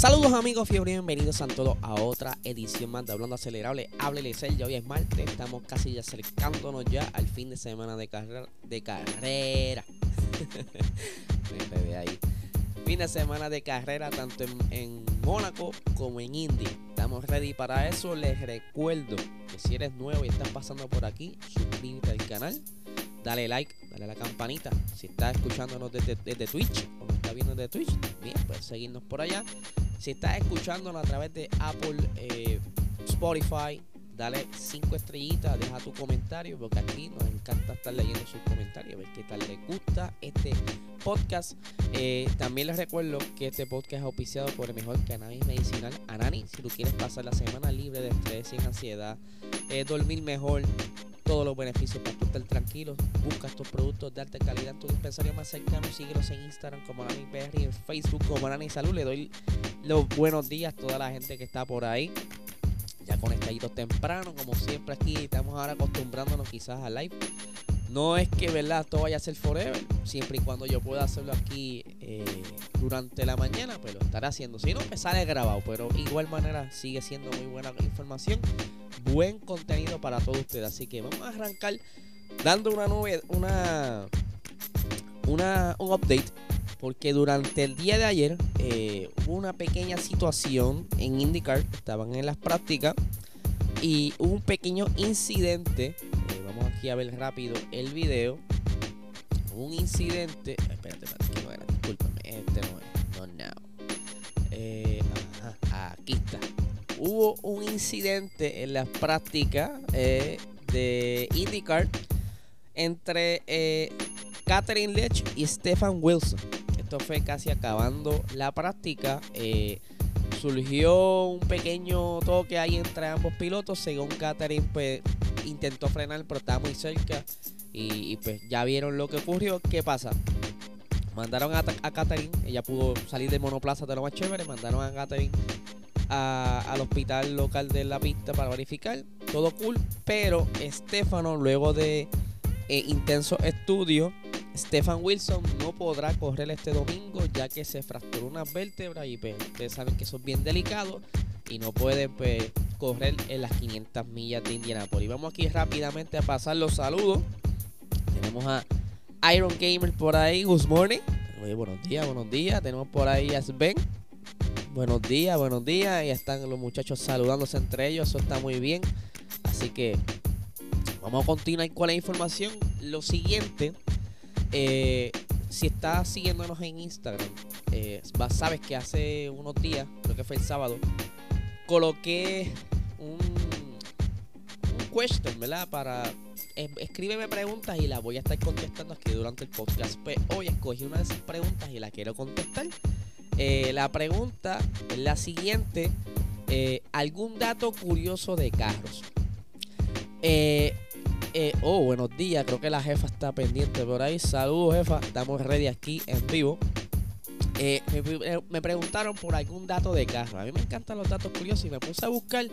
Saludos amigos fiebre, bienvenidos a todos a otra edición más de Hablando Acelerable. Háblele ya hoy es martes, estamos casi ya acercándonos ya al fin de semana de carrera. De carrera. Me ahí. Fin de semana de carrera tanto en, en Mónaco como en Indy. Estamos ready para eso. Les recuerdo que si eres nuevo y estás pasando por aquí, suscríbete al canal dale like, dale a la campanita. Si estás escuchándonos desde, Twitch o nos estás viendo desde Twitch, bien, puedes seguirnos por allá. Si estás escuchándonos a través de Apple, eh, Spotify, dale cinco estrellitas, deja tu comentario, porque aquí nos encanta estar leyendo sus comentarios, ver qué tal les gusta este podcast. Eh, también les recuerdo que este podcast es auspiciado por el mejor cannabis medicinal, Anani. Si tú quieres pasar la semana libre de estrés, sin ansiedad, eh, dormir mejor, todos los beneficios para tú estar tranquilo. Busca estos productos de alta calidad en tu dispensario más cercano. Síguenos en Instagram como Nani y en Facebook como Nani Salud. Le doy los buenos días a toda la gente que está por ahí. Ya conectaditos temprano, como siempre aquí. Estamos ahora acostumbrándonos quizás a live. No es que verdad todo vaya a ser forever, siempre y cuando yo pueda hacerlo aquí eh, durante la mañana, pues lo estaré haciendo. Si no, me sale grabado, pero igual manera sigue siendo muy buena información buen contenido para todos ustedes. Así que vamos a arrancar dando una nube, una, una, un update. Porque durante el día de ayer eh, hubo una pequeña situación en IndyCar. Estaban en las prácticas. Y hubo un pequeño incidente. Eh, vamos aquí a ver rápido el video. Un incidente. Espérate, espérate, no era. Discúlpame. Este no es. No, no. Eh, aquí está hubo un incidente en las prácticas eh, de IndyCar entre eh, Catherine Lech y Stefan Wilson. Esto fue casi acabando la práctica. Eh, surgió un pequeño toque ahí entre ambos pilotos. Según Catherine, pues intentó frenar, pero estaba muy cerca. Y, pues ya vieron lo que ocurrió. ¿Qué pasa? Mandaron a, a Catherine, ella pudo salir de monoplaza de lo más chévere. Mandaron a Catherine al hospital local de la pista para verificar. Todo cool. Pero Estefano, luego de eh, intenso estudio, Stefan Wilson no podrá correr este domingo ya que se fracturó una vértebra y pues, ustedes saben que eso es bien delicado y no puede pues, correr en las 500 millas de Indianapolis. Vamos aquí rápidamente a pasar los saludos. Tenemos a Iron Gamer por ahí. Good morning. buenos días, buenos días. Tenemos por ahí a Sven. Buenos días, buenos días. Y están los muchachos saludándose entre ellos. Eso está muy bien. Así que vamos a continuar con la información. Lo siguiente, eh, si estás siguiéndonos en Instagram, eh, sabes que hace unos días, creo que fue el sábado, coloqué un, un question, ¿verdad? Para escríbeme preguntas y las voy a estar contestando aquí durante el podcast. Pues hoy escogí una de esas preguntas y la quiero contestar. Eh, la pregunta es la siguiente. Eh, ¿Algún dato curioso de carros? Eh, oh, buenos días. Creo que la jefa está pendiente por ahí. Saludos, jefa. Estamos ready aquí en vivo. me, preguntaron por algún dato de carro. A mí me encantan los datos curiosos y me puse a buscar.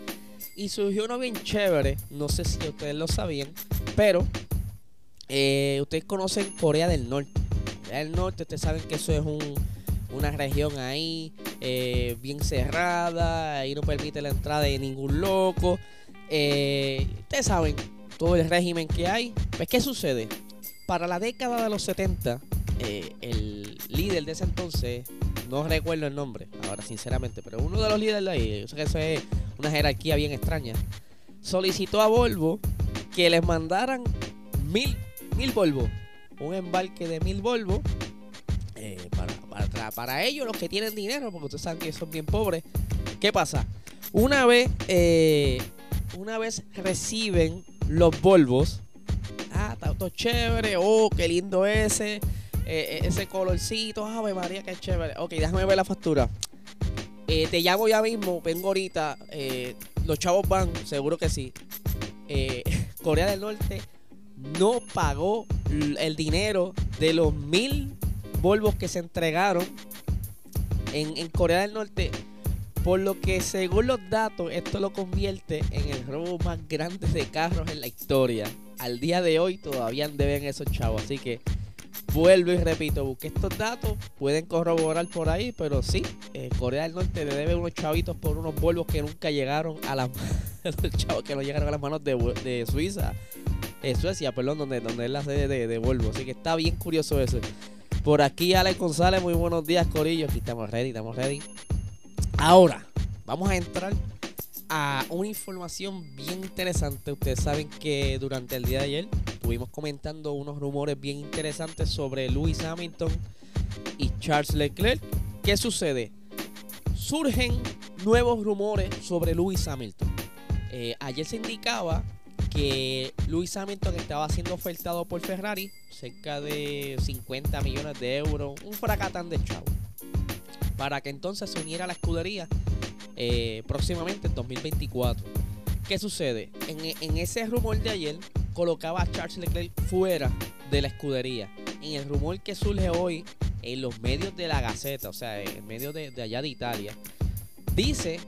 Y surgió uno bien chévere. No sé si ustedes lo sabían. Pero ustedes conocen Corea del Norte. Corea del Norte, ustedes saben que eso es un una región ahí eh, bien cerrada, ahí no permite la entrada de ningún loco. Eh, ustedes saben todo el régimen que hay. Pues, ¿qué sucede? Para la década de los 70, eh, el líder de ese entonces, no recuerdo el nombre, ahora sinceramente, pero uno de los líderes de ahí, yo sé que eso es una jerarquía bien extraña, solicitó a Volvo que les mandaran mil, mil Volvo, un embarque de mil Volvo para, ellos, los que tienen dinero, porque ustedes saben que son bien pobres. ¿Qué pasa? Una vez, eh, una vez reciben los Volvos, ah, fotos chéveres, oh, qué lindo ese, eh, eh, ese colorcito, ave María, qué chévere. Ok, déjame ver la factura. Te llamo ya mismo, vengo ahorita, los chavos van, seguro que sí. Corea del Norte no pagó el dinero de los mil Volvos que se entregaron en, Corea del Norte por lo que según los datos, esto lo convierte en el robo más grande de carros en la historia. Al día de hoy todavía deben esos chavos. Así que vuelvo y repito, busqué estos datos, pueden corroborar por ahí, pero sí, Corea del Norte le debe unos chavitos por unos vuelos que nunca llegaron a las chavos que no llegaron a las manos de, de Suiza, eh, Suecia, perdón, donde, donde es la sede de, de Volvo. Así que está bien curioso eso. Por aquí Alex González, muy buenos días, Corillo. Aquí estamos ready, estamos ready. Ahora, vamos a entrar a una información bien interesante. Ustedes saben que durante el día de ayer estuvimos comentando unos rumores bien interesantes sobre Lewis Hamilton y Charles Leclerc. ¿Qué sucede? Surgen nuevos rumores sobre Lewis Hamilton. Eh, ayer se indicaba que Lewis Hamilton estaba siendo ofertado por Ferrari cerca de 50 millones de euros, un fracatán de chavo para que entonces se uniera a la escudería eh, próximamente en 2024. ¿Qué sucede? En, ese rumor de ayer colocaba a Charles Leclerc fuera de la escudería. En el rumor que surge hoy en los medios de la Gaceta, o sea, en medios de, allá de Italia, dice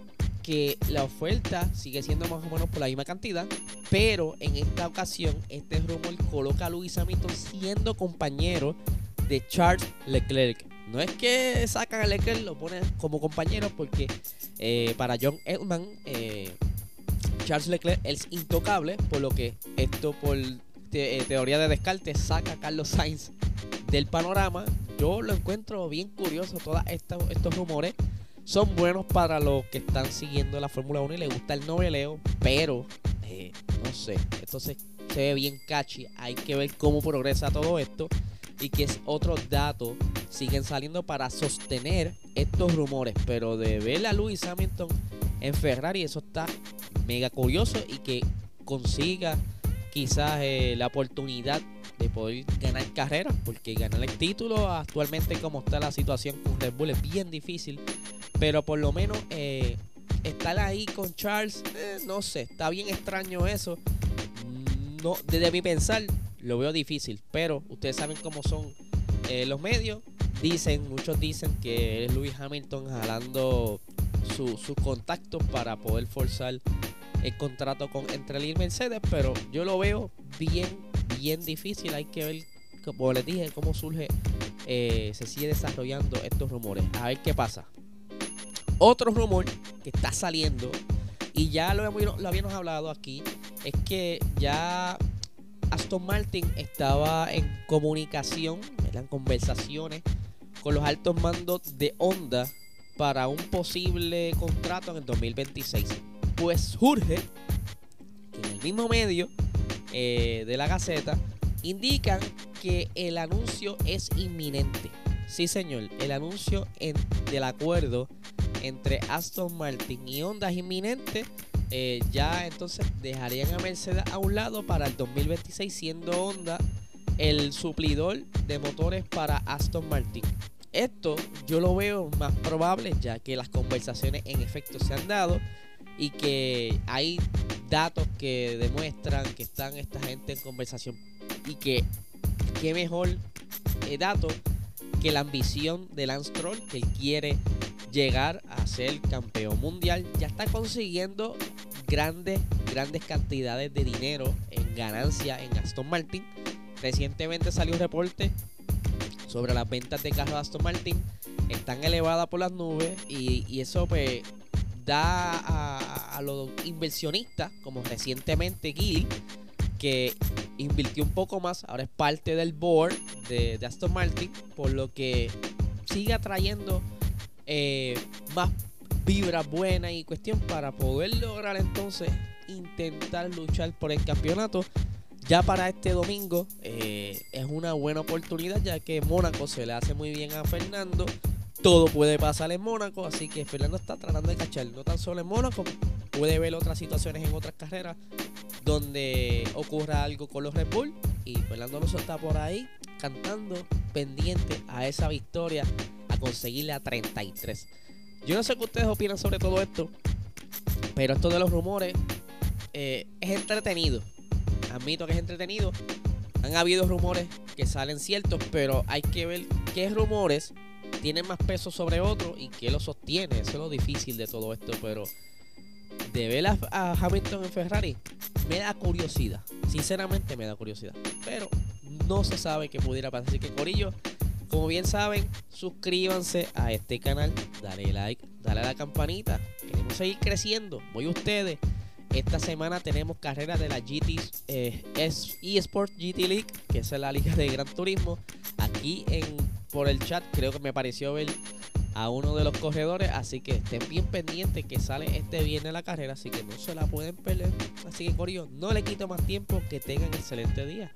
que la oferta sigue siendo más o menos por la misma cantidad, pero en esta ocasión este rumor coloca a Luis Hamilton siendo compañero de Charles Leclerc. No es que sacan a Leclerc, lo ponen como compañero porque eh, para John Edman, eh, Charles Leclerc es intocable, por lo que esto por eh, teoría de descarte saca a Carlos Sainz del panorama. Yo lo encuentro bien curioso, todos estos, rumores son buenos para los que están siguiendo la Fórmula 1 y les gusta el noveleo, pero no sé, esto se, ve bien catchy, hay que ver cómo progresa todo esto. Y que es otro dato. Siguen saliendo para sostener estos rumores. Pero de ver a Lewis Hamilton en Ferrari, eso está mega curioso. Y que consiga quizás eh, la oportunidad de poder ganar carreras, porque ganar el título actualmente como está la situación con Red Bull es bien difícil, pero por lo menos eh, estar ahí con Charles, eh, no sé, está bien extraño eso. No, desde mi pensar, lo veo difícil, pero ustedes saben cómo son eh, los medios. Dicen, muchos dicen que es Lewis Hamilton jalando sus contactos para poder forzar el contrato con entre y Mercedes, pero yo lo veo bien, bien difícil. Hay que ver, como les dije, cómo surge, eh, se sigue desarrollando estos rumores. A ver qué pasa. Otro rumor que está saliendo, y ya lo, lo habíamos hablado aquí, es que ya Aston Martin estaba en comunicación, en conversaciones con los altos mandos de Honda para un posible contrato en el 2026. Pues surge que en el mismo medio eh, de la Gaceta indican que el anuncio es inminente. Sí, señor, el anuncio del acuerdo entre Aston Martin y Honda inminente eh, ya entonces dejarían a Mercedes a un lado para el 2026 siendo Honda el suplidor de motores para Aston Martin. Esto yo lo veo más probable ya que las conversaciones en efecto se han dado y que hay datos que demuestran que están esta gente en conversación y que qué mejor eh, dato que la ambición de Lance Troll que él quiere llegar a ser campeón mundial ya está consiguiendo grandes, grandes cantidades de dinero en ganancia en Aston Martin. Recientemente salió un reporte sobre las ventas de carros de Aston Martin. Están elevadas por las nubes y, eso pues da a, los inversionistas, como recientemente Gil, que invirtió un poco más, ahora es parte del board de, Aston Martin, por lo que sigue atrayendo eh, más vibra buena y cuestión para poder lograr entonces intentar luchar por el campeonato. Ya para este domingo eh, es una buena oportunidad ya que Mónaco se le hace muy bien a Fernando. Todo puede pasar en Mónaco, así que Fernando está tratando de cachar no tan solo en Mónaco, puede ver otras situaciones en otras carreras donde ocurra algo con los Red Bull y Fernando Alonso está por ahí cantando pendiente a esa victoria, a conseguirle a 33. Yo no sé qué ustedes opinan sobre todo esto, pero esto de los rumores eh, es entretenido. Admito que es entretenido. Han habido rumores que salen ciertos, pero hay que ver qué rumores tienen más peso sobre otros y qué lo sostiene. Eso es lo difícil de todo esto, pero de ver a, Hamilton en Ferrari me da curiosidad. Sinceramente me da curiosidad. Pero no se sabe qué pudiera pasar. Así que Corillo, como bien saben, suscríbanse a este canal, dale like, dale a la campanita. Queremos seguir creciendo. Voy a ustedes. Esta semana tenemos carrera de la GT eh, eSport GT League, que es la liga de Gran Turismo. Aquí en por el chat creo que me pareció ver a uno de los corredores. Así que estén bien pendientes que sale este viernes la carrera. Así que no se la pueden perder. Así que Corillo, no le quito más tiempo. Que tengan excelente día.